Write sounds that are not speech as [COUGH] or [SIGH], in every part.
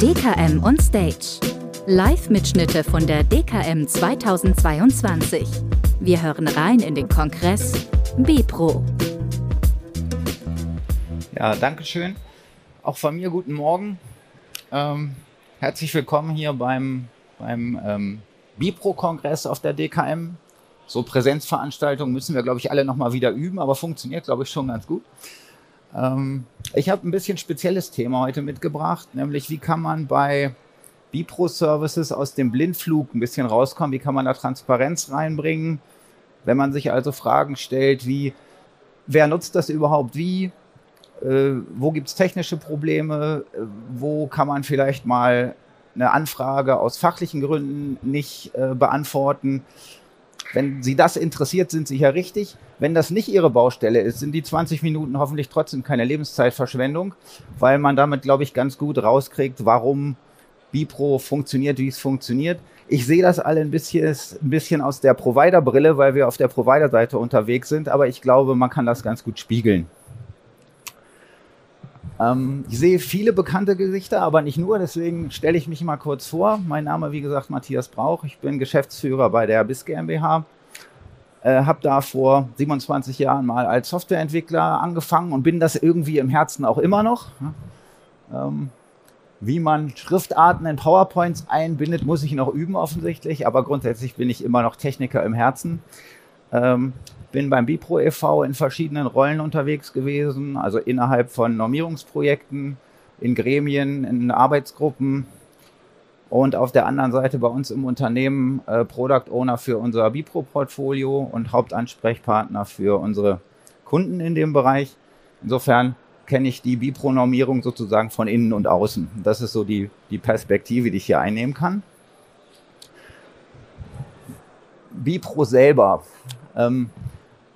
DKM on Stage. Live-Mitschnitte von der DKM 2022. Wir hören rein in den Kongress Bipro. Ja, danke schön. Auch von mir guten Morgen. Ähm, herzlich willkommen hier beim, beim ähm, Bipro-Kongress auf der DKM. So Präsenzveranstaltungen müssen wir, glaube ich, alle nochmal wieder üben, aber funktioniert, glaube ich, schon ganz gut. Ähm, ich habe ein bisschen spezielles Thema heute mitgebracht, nämlich wie kann man bei Bipro-Services aus dem Blindflug ein bisschen rauskommen, wie kann man da Transparenz reinbringen, wenn man sich also Fragen stellt wie, wer nutzt das überhaupt wie, äh, wo gibt es technische Probleme, äh, wo kann man vielleicht mal eine Anfrage aus fachlichen Gründen nicht äh, beantworten. Wenn Sie das interessiert, sind Sie hier richtig. Wenn das nicht Ihre Baustelle ist, sind die 20 Minuten hoffentlich trotzdem keine Lebenszeitverschwendung, weil man damit, glaube ich, ganz gut rauskriegt, warum Bipro funktioniert, wie es funktioniert. Ich sehe das alle ein bisschen, ein bisschen aus der Provider-Brille, weil wir auf der Provider-Seite unterwegs sind, aber ich glaube, man kann das ganz gut spiegeln. Ähm, ich sehe viele bekannte Gesichter, aber nicht nur, deswegen stelle ich mich mal kurz vor. Mein Name, wie gesagt, Matthias Brauch. Ich bin Geschäftsführer bei der BIS GmbH. Äh, habe da vor 27 Jahren mal als Softwareentwickler angefangen und bin das irgendwie im Herzen auch immer noch. Ähm, wie man Schriftarten in PowerPoints einbindet, muss ich noch üben offensichtlich, aber grundsätzlich bin ich immer noch Techniker im Herzen. Ähm, bin beim Bipro e.V. in verschiedenen Rollen unterwegs gewesen, also innerhalb von Normierungsprojekten, in Gremien, in Arbeitsgruppen und auf der anderen Seite bei uns im Unternehmen äh, Product Owner für unser Bipro-Portfolio und Hauptansprechpartner für unsere Kunden in dem Bereich. Insofern kenne ich die Bipro-Normierung sozusagen von innen und außen. Das ist so die, die Perspektive, die ich hier einnehmen kann. Bipro selber. Ähm,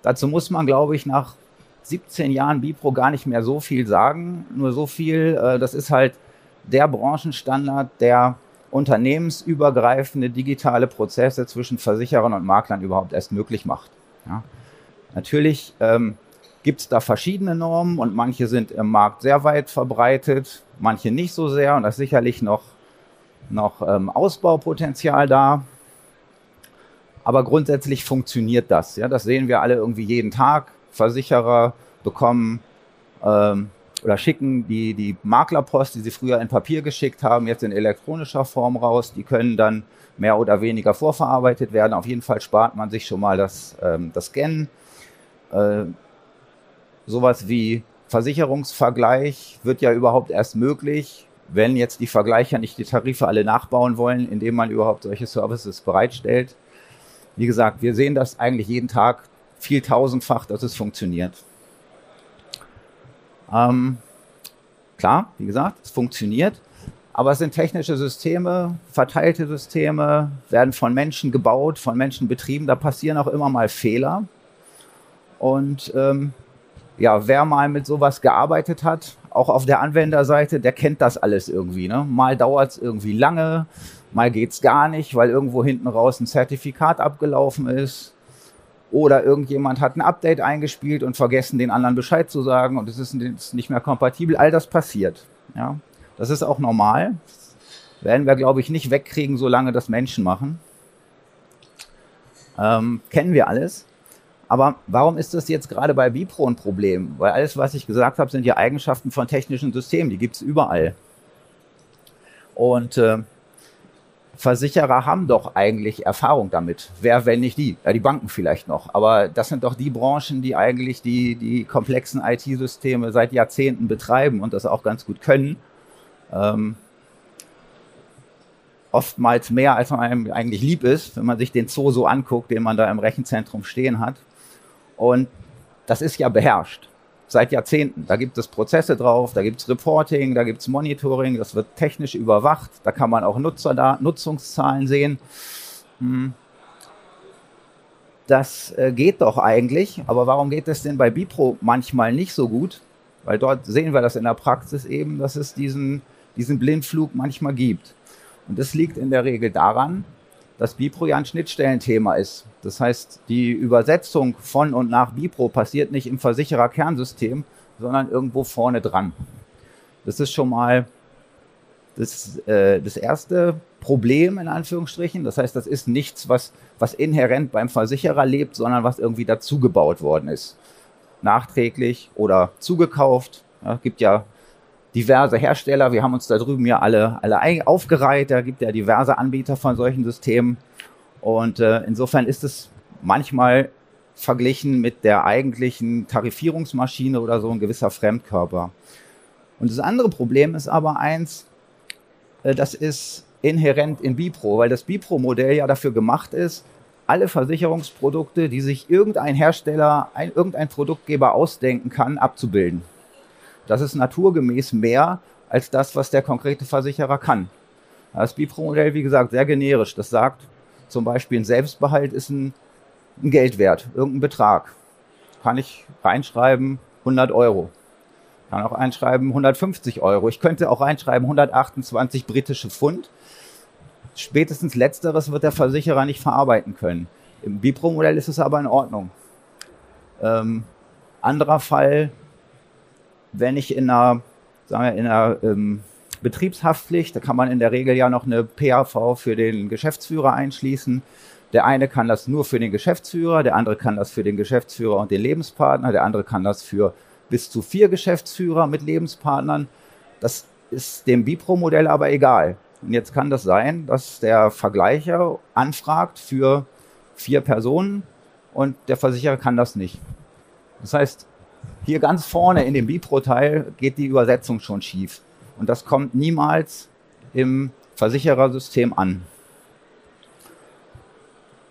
Dazu muss man, glaube ich, nach 17 Jahren Bipro gar nicht mehr so viel sagen. Nur so viel, äh, das ist halt der Branchenstandard, der unternehmensübergreifende digitale Prozesse zwischen Versicherern und Maklern überhaupt erst möglich macht. Ja. Natürlich ähm, gibt es da verschiedene Normen und manche sind im Markt sehr weit verbreitet, manche nicht so sehr und da ist sicherlich noch, noch ähm, Ausbaupotenzial da. Aber grundsätzlich funktioniert das. Ja, das sehen wir alle irgendwie jeden Tag. Versicherer bekommen ähm, oder schicken die, die Maklerpost, die sie früher in Papier geschickt haben, jetzt in elektronischer Form raus. Die können dann mehr oder weniger vorverarbeitet werden. Auf jeden Fall spart man sich schon mal das, ähm, das Scannen. Äh, sowas wie Versicherungsvergleich wird ja überhaupt erst möglich, wenn jetzt die Vergleicher nicht die Tarife alle nachbauen wollen, indem man überhaupt solche Services bereitstellt. Wie gesagt, wir sehen das eigentlich jeden Tag viel tausendfach, dass es funktioniert. Ähm, klar, wie gesagt, es funktioniert, aber es sind technische Systeme, verteilte Systeme, werden von Menschen gebaut, von Menschen betrieben, da passieren auch immer mal Fehler. Und ähm, ja, wer mal mit sowas gearbeitet hat, auch auf der Anwenderseite, der kennt das alles irgendwie. Ne? Mal dauert es irgendwie lange, mal geht's gar nicht, weil irgendwo hinten raus ein Zertifikat abgelaufen ist. Oder irgendjemand hat ein Update eingespielt und vergessen, den anderen Bescheid zu sagen und es ist nicht mehr kompatibel. All das passiert. Ja, das ist auch normal. Werden wir, glaube ich, nicht wegkriegen, solange das Menschen machen. Ähm, kennen wir alles. Aber warum ist das jetzt gerade bei Bipro ein Problem? Weil alles, was ich gesagt habe, sind ja Eigenschaften von technischen Systemen. Die gibt's überall. Und äh, Versicherer haben doch eigentlich Erfahrung damit. Wer, wenn nicht die? Ja, die Banken vielleicht noch. Aber das sind doch die Branchen, die eigentlich die, die komplexen IT-Systeme seit Jahrzehnten betreiben und das auch ganz gut können. Ähm, oftmals mehr, als man einem eigentlich lieb ist, wenn man sich den Zoo so anguckt, den man da im Rechenzentrum stehen hat. Und das ist ja beherrscht seit Jahrzehnten. Da gibt es Prozesse drauf, da gibt es Reporting, da gibt es Monitoring, das wird technisch überwacht, da kann man auch Nutzer da, Nutzungszahlen sehen. Hm. Das äh, geht doch eigentlich, aber warum geht es denn bei Bipro manchmal nicht so gut? Weil dort sehen wir das in der Praxis eben, dass es diesen, diesen Blindflug manchmal gibt. Und das liegt in der Regel daran, dass Bipro ja ein Schnittstellenthema ist. Das heißt, die Übersetzung von und nach Bipro passiert nicht im Versicherer-Kernsystem, sondern irgendwo vorne dran. Das ist schon mal das, äh, das erste Problem in Anführungsstrichen. Das heißt, das ist nichts, was, was inhärent beim Versicherer lebt, sondern was irgendwie dazugebaut worden ist. Nachträglich oder zugekauft. Ja, gibt ja diverse Hersteller. Wir haben uns da drüben ja alle, alle aufgereiht. Da gibt ja diverse Anbieter von solchen Systemen. Und äh, insofern ist es manchmal verglichen mit der eigentlichen Tarifierungsmaschine oder so ein gewisser Fremdkörper. Und das andere Problem ist aber eins, äh, das ist inhärent in Bipro, weil das Bipro-Modell ja dafür gemacht ist, alle Versicherungsprodukte, die sich irgendein Hersteller, ein, irgendein Produktgeber ausdenken kann, abzubilden. Das ist naturgemäß mehr als das, was der konkrete Versicherer kann. Das Bipro-Modell, wie gesagt, sehr generisch. Das sagt zum Beispiel, ein Selbstbehalt ist ein, ein Geldwert, irgendein Betrag. Kann ich reinschreiben, 100 Euro. Kann auch einschreiben 150 Euro. Ich könnte auch reinschreiben 128 britische Pfund. Spätestens letzteres wird der Versicherer nicht verarbeiten können. Im Bipro-Modell ist es aber in Ordnung. Ähm, anderer Fall, wenn ich in einer, sagen wir, in einer ähm, Betriebshaftpflicht, da kann man in der Regel ja noch eine PAV für den Geschäftsführer einschließen. Der eine kann das nur für den Geschäftsführer, der andere kann das für den Geschäftsführer und den Lebenspartner, der andere kann das für bis zu vier Geschäftsführer mit Lebenspartnern. Das ist dem Bipro-Modell aber egal. Und jetzt kann das sein, dass der Vergleicher anfragt für vier Personen und der Versicherer kann das nicht. Das heißt, hier ganz vorne in dem Bipro-Teil geht die Übersetzung schon schief. Und das kommt niemals im Versicherersystem an.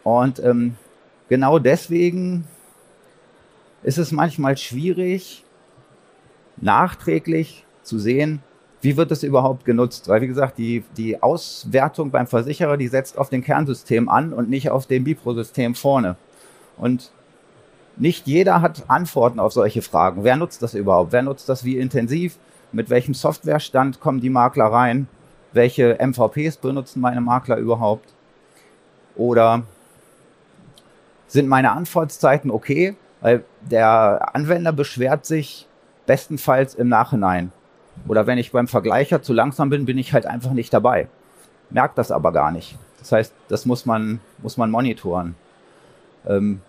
Und ähm, genau deswegen ist es manchmal schwierig, nachträglich zu sehen, wie wird es überhaupt genutzt? Weil, wie gesagt, die, die Auswertung beim Versicherer, die setzt auf den Kernsystem an und nicht auf dem Bipro-System vorne. Und nicht jeder hat Antworten auf solche Fragen. Wer nutzt das überhaupt? Wer nutzt das wie intensiv? Mit welchem Softwarestand kommen die Makler rein? Welche MVPs benutzen meine Makler überhaupt? Oder sind meine Antwortzeiten okay? Weil der Anwender beschwert sich bestenfalls im Nachhinein. Oder wenn ich beim Vergleicher zu langsam bin, bin ich halt einfach nicht dabei. Merkt das aber gar nicht. Das heißt, das muss man, muss man monitoren. Ähm,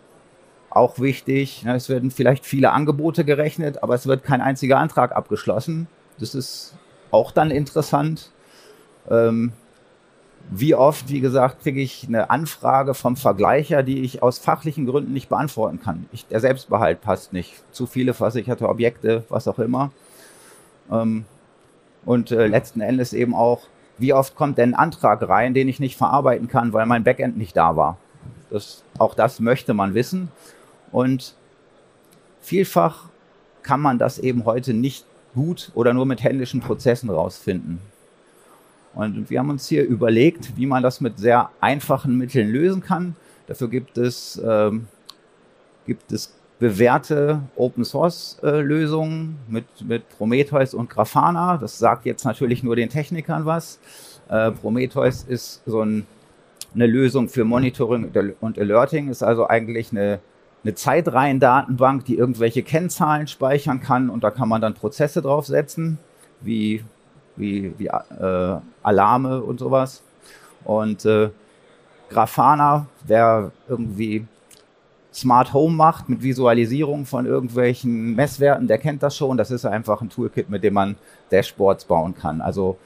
auch wichtig, ne, es werden vielleicht viele Angebote gerechnet, aber es wird kein einziger Antrag abgeschlossen. Das ist auch dann interessant. Ähm, wie oft, wie gesagt, kriege ich eine Anfrage vom Vergleicher, die ich aus fachlichen Gründen nicht beantworten kann. Ich, der Selbstbehalt passt nicht. Zu viele versicherte Objekte, was auch immer. Ähm, und äh, letzten Endes eben auch, wie oft kommt denn ein Antrag rein, den ich nicht verarbeiten kann, weil mein Backend nicht da war. Das, auch das möchte man wissen. Und vielfach kann man das eben heute nicht gut oder nur mit händischen Prozessen rausfinden. Und wir haben uns hier überlegt, wie man das mit sehr einfachen Mitteln lösen kann. Dafür gibt es, ähm, gibt es bewährte Open Source äh, mit, mit Prometheus und Grafana. Das sagt jetzt natürlich nur den Technikern was. Äh, Prometheus ist so ein, eine Lösung für Monitoring und Alerting, ist also eigentlich eine, eine Zeitreihendatenbank, die irgendwelche Kennzahlen speichern kann und da kann man dann Prozesse draufsetzen, wie wie, wie äh, Alarme und sowas. Und äh, Grafana, wer irgendwie Smart Home macht mit Visualisierung von irgendwelchen Messwerten, der kennt das schon. Das ist einfach ein Toolkit, mit dem man Dashboards bauen kann. Also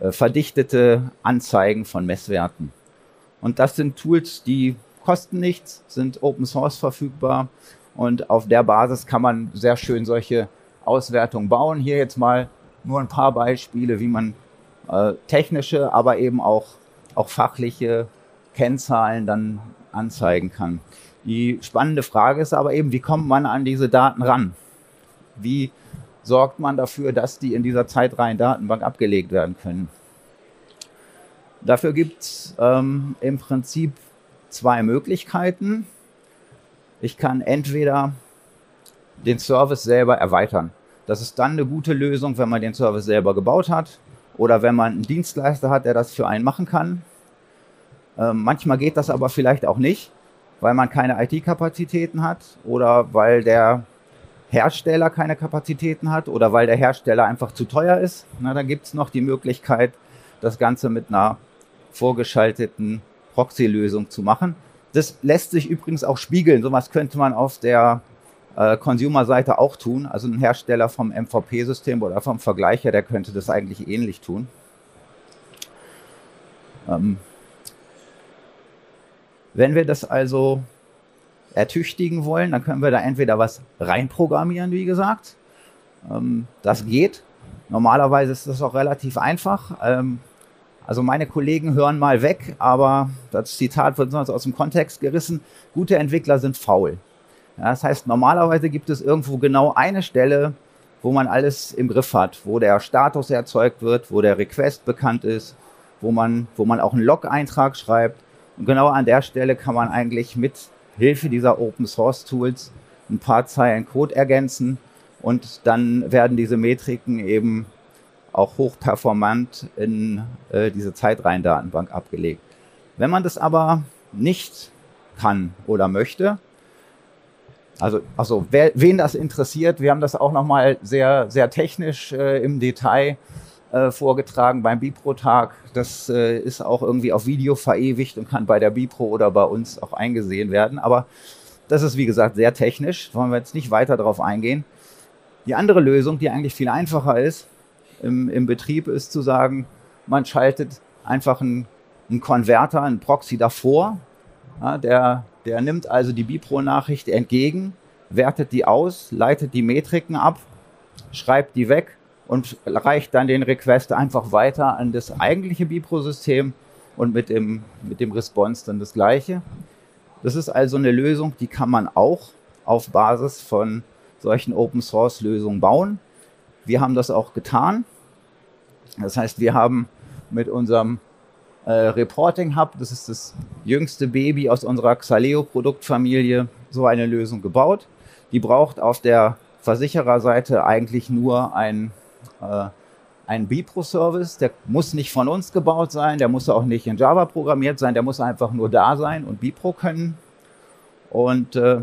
äh, verdichtete Anzeigen von Messwerten. Und das sind Tools, die kosten nichts, sind Open Source verfügbar und auf der Basis kann man sehr schön solche Auswertungen bauen. Hier jetzt mal nur ein paar Beispiele, wie man äh, technische, aber eben auch, auch fachliche Kennzahlen dann anzeigen kann. Die spannende Frage ist aber eben, wie kommt man an diese Daten ran? Wie sorgt man dafür, dass die in dieser zeitreihen Datenbank abgelegt werden können? Dafür gibt es ähm, im Prinzip zwei Möglichkeiten. Ich kann entweder den Service selber erweitern. Das ist dann eine gute Lösung, wenn man den Service selber gebaut hat oder wenn man einen Dienstleister hat, der das für einen machen kann. Ähm, manchmal geht das aber vielleicht auch nicht, weil man keine IT-Kapazitäten hat oder weil der Hersteller keine Kapazitäten hat oder weil der Hersteller einfach zu teuer ist, na, dann gibt es noch die Möglichkeit, das Ganze mit einer vorgeschalteten Proxy-Lösung zu machen. Das lässt sich übrigens auch spiegeln. Sowas könnte man auf der äh, Consumer-Seite auch tun. Also ein Hersteller vom MVP-System oder vom Vergleicher, der könnte das eigentlich ähnlich tun. Ähm, wenn wir das also ertüchtigen wollen, dann können wir da entweder was reinprogrammieren, wie gesagt. Ähm, das geht. Normalerweise ist das auch relativ einfach. Ähm, also meine Kollegen hören mal weg, aber das Zitat wird sonst aus dem Kontext gerissen. Gute Entwickler sind faul. Ja, das heißt, normalerweise gibt es irgendwo genau eine Stelle, wo man alles im Griff hat, wo der Status erzeugt wird, wo der Request bekannt ist, wo man, wo man auch einen Log-Eintrag schreibt. Und genau an der Stelle kann man eigentlich mit Hilfe dieser Open Source Tools ein paar Zeilen Code ergänzen und dann werden diese Metriken eben auch hochperformant in äh, diese Zeitreihendatenbank abgelegt. Wenn man das aber nicht kann oder möchte, also, also wer, wen das interessiert, wir haben das auch nochmal sehr, sehr technisch äh, im Detail äh, vorgetragen beim Bipro-Tag. Das äh, ist auch irgendwie auf Video verewigt und kann bei der Bipro oder bei uns auch eingesehen werden. Aber das ist, wie gesagt, sehr technisch. Wollen wir jetzt nicht weiter darauf eingehen. Die andere Lösung, die eigentlich viel einfacher ist im, im Betrieb, ist zu sagen, man schaltet einfach einen, einen Konverter, einen Proxy davor. Ja, der, der nimmt also die Bipro-Nachricht entgegen, wertet die aus, leitet die Metriken ab, schreibt die weg und reicht dann den Request einfach weiter an das eigentliche Bipro-System und mit dem, mit dem Response dann das gleiche. Das ist also eine Lösung, die kann man auch auf Basis von solchen Open-Source-Lösungen bauen. Wir haben das auch getan. Das heißt, wir haben mit unserem äh, Reporting Hub, das ist das jüngste Baby aus unserer Xaleo-Produktfamilie, so eine Lösung gebaut. Die braucht auf der Versichererseite eigentlich nur ein äh, ein Bipro-Service, der muss nicht von uns gebaut sein, der muss auch nicht in Java programmiert sein, der muss einfach nur da sein und Bipro können. Und äh,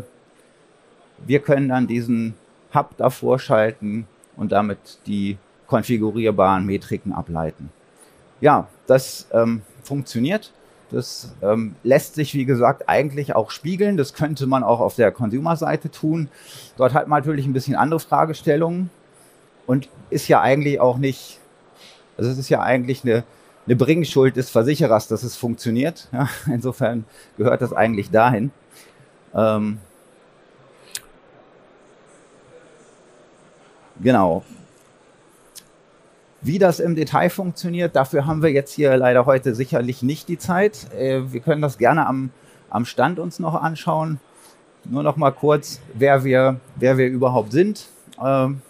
wir können dann diesen Hub davor schalten und damit die konfigurierbaren Metriken ableiten. Ja, das ähm, funktioniert. Das ähm, lässt sich, wie gesagt, eigentlich auch spiegeln. Das könnte man auch auf der Consumer-Seite tun. Dort hat man natürlich ein bisschen andere Fragestellungen und ist ja eigentlich auch nicht, also es ist ja eigentlich eine, eine Bringschuld des Versicherers, dass es funktioniert. Ja, [LAUGHS] insofern gehört das eigentlich dahin. Ähm, genau. Wie das im Detail funktioniert, dafür haben wir jetzt hier leider heute sicherlich nicht die Zeit. Äh, wir können das gerne am, am Stand uns noch anschauen. Nur noch mal kurz, wer wir, wer wir überhaupt sind. Ähm,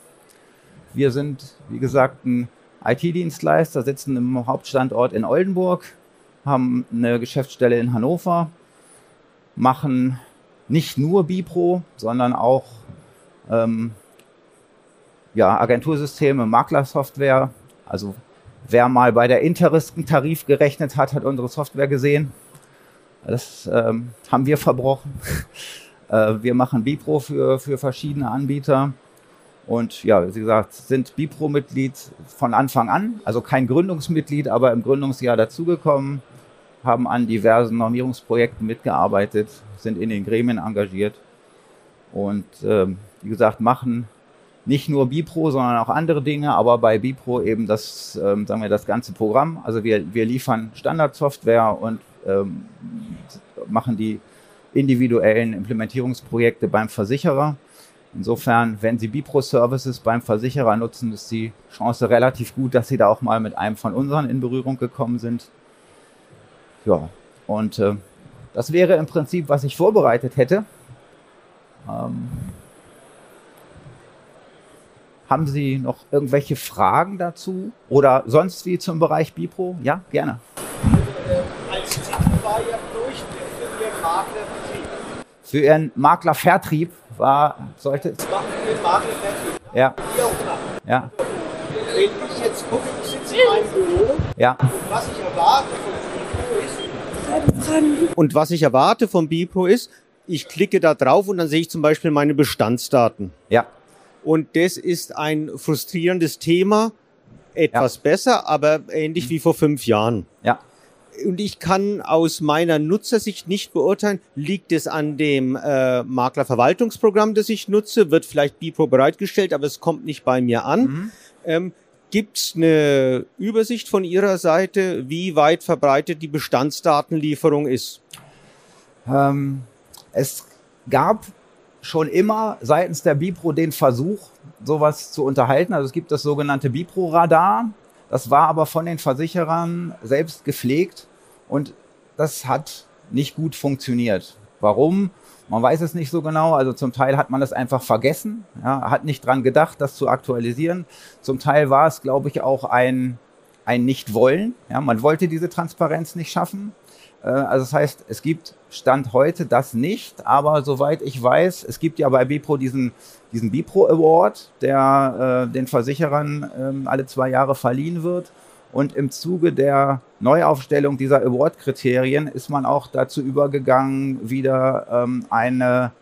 wir sind, wie gesagt, ein IT-Dienstleister, sitzen im Hauptstandort in Oldenburg, haben eine Geschäftsstelle in Hannover, machen nicht nur Bipro, sondern auch ähm, ja, Agentursysteme, Maklersoftware. Also wer mal bei der Interisten Tarif gerechnet hat, hat unsere Software gesehen. Das ähm, haben wir verbrochen. [LAUGHS] äh, wir machen Bipro für, für verschiedene Anbieter. Und ja, wie gesagt, sind Bipro-Mitglied von Anfang an, also kein Gründungsmitglied, aber im Gründungsjahr dazugekommen, haben an diversen Normierungsprojekten mitgearbeitet, sind in den Gremien engagiert und ähm, wie gesagt, machen nicht nur Bipro, sondern auch andere Dinge, aber bei Bipro eben das, ähm, sagen wir, das ganze Programm. Also wir, wir liefern Standardsoftware und ähm, machen die individuellen Implementierungsprojekte beim Versicherer. Insofern, wenn Sie Bipro-Services beim Versicherer nutzen, ist die Chance relativ gut, dass Sie da auch mal mit einem von unseren in Berührung gekommen sind. Ja, und äh, das wäre im Prinzip, was ich vorbereitet hätte. Ähm, haben Sie noch irgendwelche Fragen dazu oder sonst wie zum Bereich Bipro? Ja, gerne. Als Ziel war Ihr Durchschnitt für Ihren Maklervertrieb. Für Ihren Maklervertrieb war, sollte. Maklervertrieb. Ja. Ja. Wenn ich jetzt gucke, ich sitze in meinem Büro. Ja. Und was ich erwarte von Bipro ist. Und was ich erwarte von Bipro ist, ich klicke da drauf und dann sehe ich zum Beispiel meine Bestandsdaten. Ja. Und das ist ein frustrierendes Thema. Etwas ja. besser, aber ähnlich mhm. wie vor fünf Jahren. Ja. Und ich kann aus meiner Nutzersicht nicht beurteilen, liegt es an dem äh, Maklerverwaltungsprogramm, das ich nutze, wird vielleicht Bipro bereitgestellt, aber es kommt nicht bei mir an. Mhm. Ähm, Gibt es eine Übersicht von Ihrer Seite, wie weit verbreitet die Bestandsdatenlieferung ist? Ähm, es gab schon immer seitens der Bipro den Versuch, sowas zu unterhalten. Also es gibt das sogenannte Bipro-Radar. Das war aber von den Versicherern selbst gepflegt und das hat nicht gut funktioniert. Warum? Man weiß es nicht so genau. Also zum Teil hat man das einfach vergessen, ja, hat nicht dran gedacht, das zu aktualisieren. Zum Teil war es, glaube ich, auch ein, ein Nicht-Wollen. Ja, man wollte diese Transparenz nicht schaffen. Äh, also das heißt, es gibt Stand heute das nicht, aber soweit ich weiß, es gibt ja bei Bipro diesen, diesen Bipro Award, der äh, den Versicherern äh, alle zwei Jahre verliehen wird. Und im Zuge der Neuaufstellung dieser Award-Kriterien ist man auch dazu übergegangen, wieder ähm, eine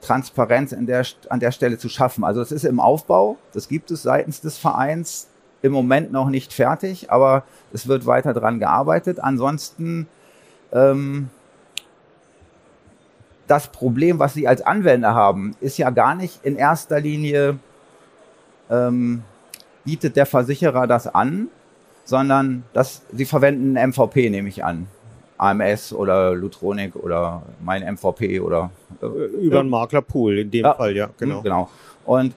Transparenz der, an der Stelle zu schaffen. Also es ist im Aufbau, das gibt es seitens des Vereins im Moment noch nicht fertig, aber es wird weiter daran gearbeitet. Ansonsten ähm, das Problem, was Sie als Anwender haben, ist ja gar nicht in erster Linie, ähm, bietet der Versicherer das an, sondern das, Sie verwenden MVP, nehme ich an. AMS oder Lutronic oder mein MVP oder äh, über einen Maklerpool in dem ja, Fall, ja, genau. Genau. Und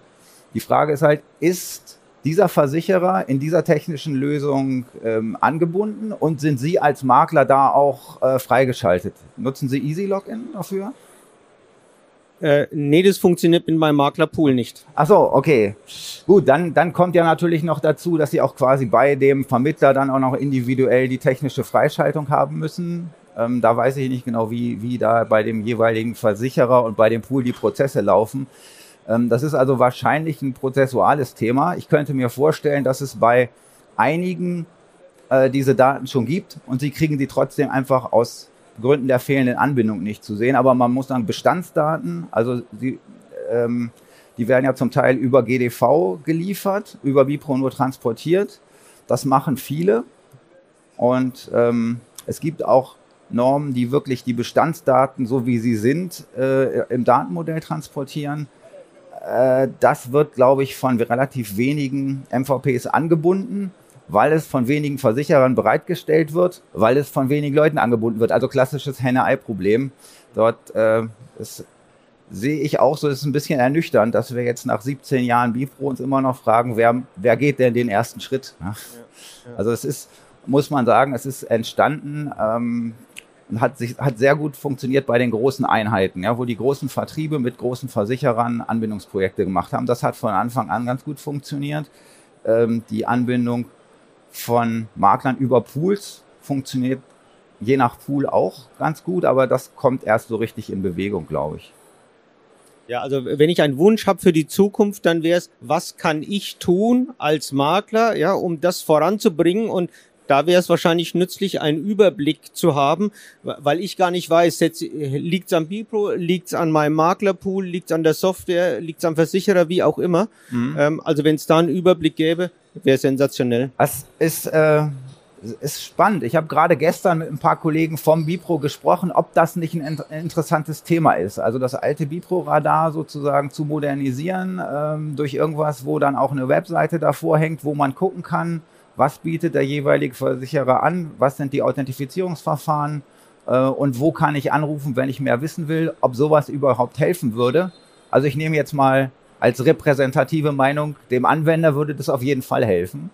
die Frage ist halt, ist dieser Versicherer in dieser technischen Lösung ähm, angebunden und sind Sie als Makler da auch äh, freigeschaltet? Nutzen Sie Easy Login dafür? Äh, nee, das funktioniert in meinem Maklerpool nicht. Ach so, okay. Gut, dann, dann kommt ja natürlich noch dazu, dass Sie auch quasi bei dem Vermittler dann auch noch individuell die technische Freischaltung haben müssen. Ähm, da weiß ich nicht genau, wie, wie da bei dem jeweiligen Versicherer und bei dem Pool die Prozesse laufen. Ähm, das ist also wahrscheinlich ein prozessuales Thema. Ich könnte mir vorstellen, dass es bei einigen äh, diese Daten schon gibt und sie kriegen die trotzdem einfach aus Gründen der fehlenden Anbindung nicht zu sehen. Aber man muss sagen, Bestandsdaten, also die, ähm, die werden ja zum Teil über GDV geliefert, über Bipro nur transportiert. Das machen viele. Und ähm, es gibt auch Normen, die wirklich die Bestandsdaten, so wie sie sind, äh, im Datenmodell transportieren. Äh, das wird, glaube ich, von relativ wenigen MVPs angebunden, weil es von wenigen Versicherern bereitgestellt wird, weil es von wenigen Leuten angebunden wird. Also klassisches Henne-Ei-Problem. Dort äh, ist, sehe ich auch so, es ist ein bisschen ernüchternd, dass wir jetzt nach 17 Jahren Bifro uns immer noch fragen, wer, wer geht denn den ersten Schritt? Ja, ja. Also es ist, muss man sagen, es ist entstanden ähm, hat sich hat sehr gut funktioniert bei den großen Einheiten, ja, wo die großen Vertriebe mit großen Versicherern Anbindungsprojekte gemacht haben. Das hat von Anfang an ganz gut funktioniert. Ähm, die Anbindung von Maklern über Pools funktioniert je nach Pool auch ganz gut, aber das kommt erst so richtig in Bewegung, glaube ich. Ja, also wenn ich einen Wunsch habe für die Zukunft, dann wäre es, was kann ich tun als Makler, ja, um das voranzubringen und da wäre es wahrscheinlich nützlich, einen Überblick zu haben, weil ich gar nicht weiß, liegt es am Bipro, liegt es an meinem Maklerpool, liegt es an der Software, liegt es am Versicherer, wie auch immer. Mhm. Ähm, also wenn es da einen Überblick gäbe, wäre sensationell. Das ist, äh, ist spannend. Ich habe gerade gestern mit ein paar Kollegen vom Bipro gesprochen, ob das nicht ein interessantes Thema ist. Also das alte Bipro-Radar sozusagen zu modernisieren ähm, durch irgendwas, wo dann auch eine Webseite davor hängt, wo man gucken kann, was bietet der jeweilige Versicherer an, was sind die Authentifizierungsverfahren äh, und wo kann ich anrufen, wenn ich mehr wissen will, ob sowas überhaupt helfen würde. Also ich nehme jetzt mal als repräsentative Meinung, dem Anwender würde das auf jeden Fall helfen.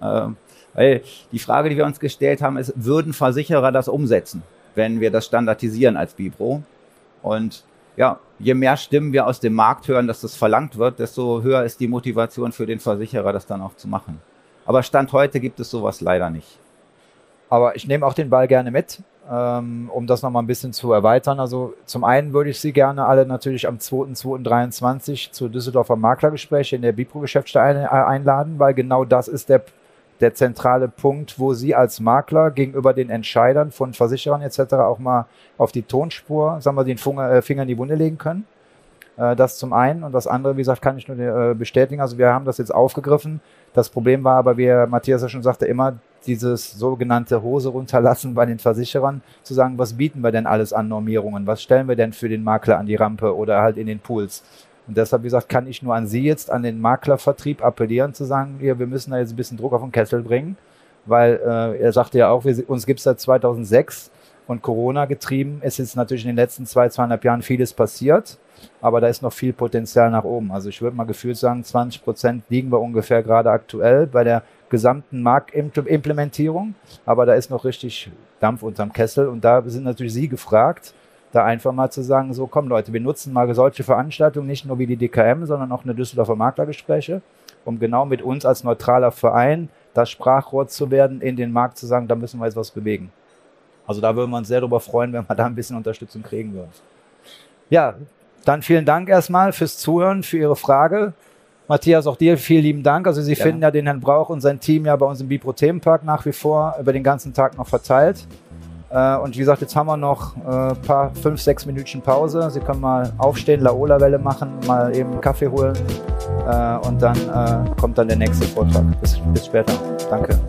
Äh, weil die Frage, die wir uns gestellt haben, ist, würden Versicherer das umsetzen, wenn wir das standardisieren als Bipro? Und ja, je mehr Stimmen wir aus dem Markt hören, dass das verlangt wird, desto höher ist die Motivation für den Versicherer, das dann auch zu machen. Aber Stand heute gibt es sowas leider nicht. Aber ich nehme auch den Ball gerne mit, ähm, um das nochmal ein bisschen zu erweitern. Also zum einen würde ich Sie gerne alle natürlich am 2.2.23 zu Düsseldorfer Maklergespräch in der Bipro-Geschäftsstelle äh, einladen, weil genau das ist der, der zentrale Punkt, wo Sie als Makler gegenüber den Entscheidern von Versicherern etc. auch mal auf die Tonspur, sagen wir, den äh, Finger in die Wunde legen können. Äh, das zum einen und das andere, wie gesagt, kann ich nur äh, bestätigen. Also wir haben das jetzt aufgegriffen. Das Problem war aber, wie Matthias ja schon sagte, immer dieses sogenannte Hose runterlassen bei den Versicherern, zu sagen, was bieten wir denn alles an Normierungen? Was stellen wir denn für den Makler an die Rampe oder halt in den Pools? Und deshalb, wie gesagt, kann ich nur an Sie jetzt, an den Maklervertrieb appellieren, zu sagen, ja, wir müssen da jetzt ein bisschen Druck auf den Kessel bringen, weil äh, er sagte ja auch, wir, uns gibt es seit 2006 und Corona getrieben ist jetzt natürlich in den letzten zwei, zweieinhalb Jahren vieles passiert, aber da ist noch viel Potenzial nach oben. Also ich würde mal gefühlt sagen, 20 Prozent liegen wir ungefähr gerade aktuell bei der gesamten Marktimplementierung, aber da ist noch richtig Dampf unterm Kessel und da sind natürlich Sie gefragt, da einfach mal zu sagen, so komm Leute, wir nutzen mal solche Veranstaltungen, nicht nur wie die DKM, sondern auch eine Düsseldorfer Maklergespräche, um genau mit uns als neutraler Verein das Sprachrohr zu werden, in den Markt zu sagen, da müssen wir jetzt was bewegen. Also da würden wir uns sehr darüber freuen, wenn wir da ein bisschen Unterstützung kriegen würden. Ja, dann vielen Dank erstmal fürs Zuhören, für Ihre Frage. Matthias, auch dir vielen lieben Dank. Also Sie ja. finden ja den Herrn Brauch und sein Team ja bei uns im Bipro Themenpark nach wie vor über den ganzen Tag noch verteilt. Äh, und wie gesagt, jetzt haben wir noch ein äh, paar fünf, sechs Minuten Pause. Sie können mal aufstehen, Laola-Welle machen, mal eben einen Kaffee holen äh, und dann kommt dann der nächste Vortrag. Bis, bis später. Danke.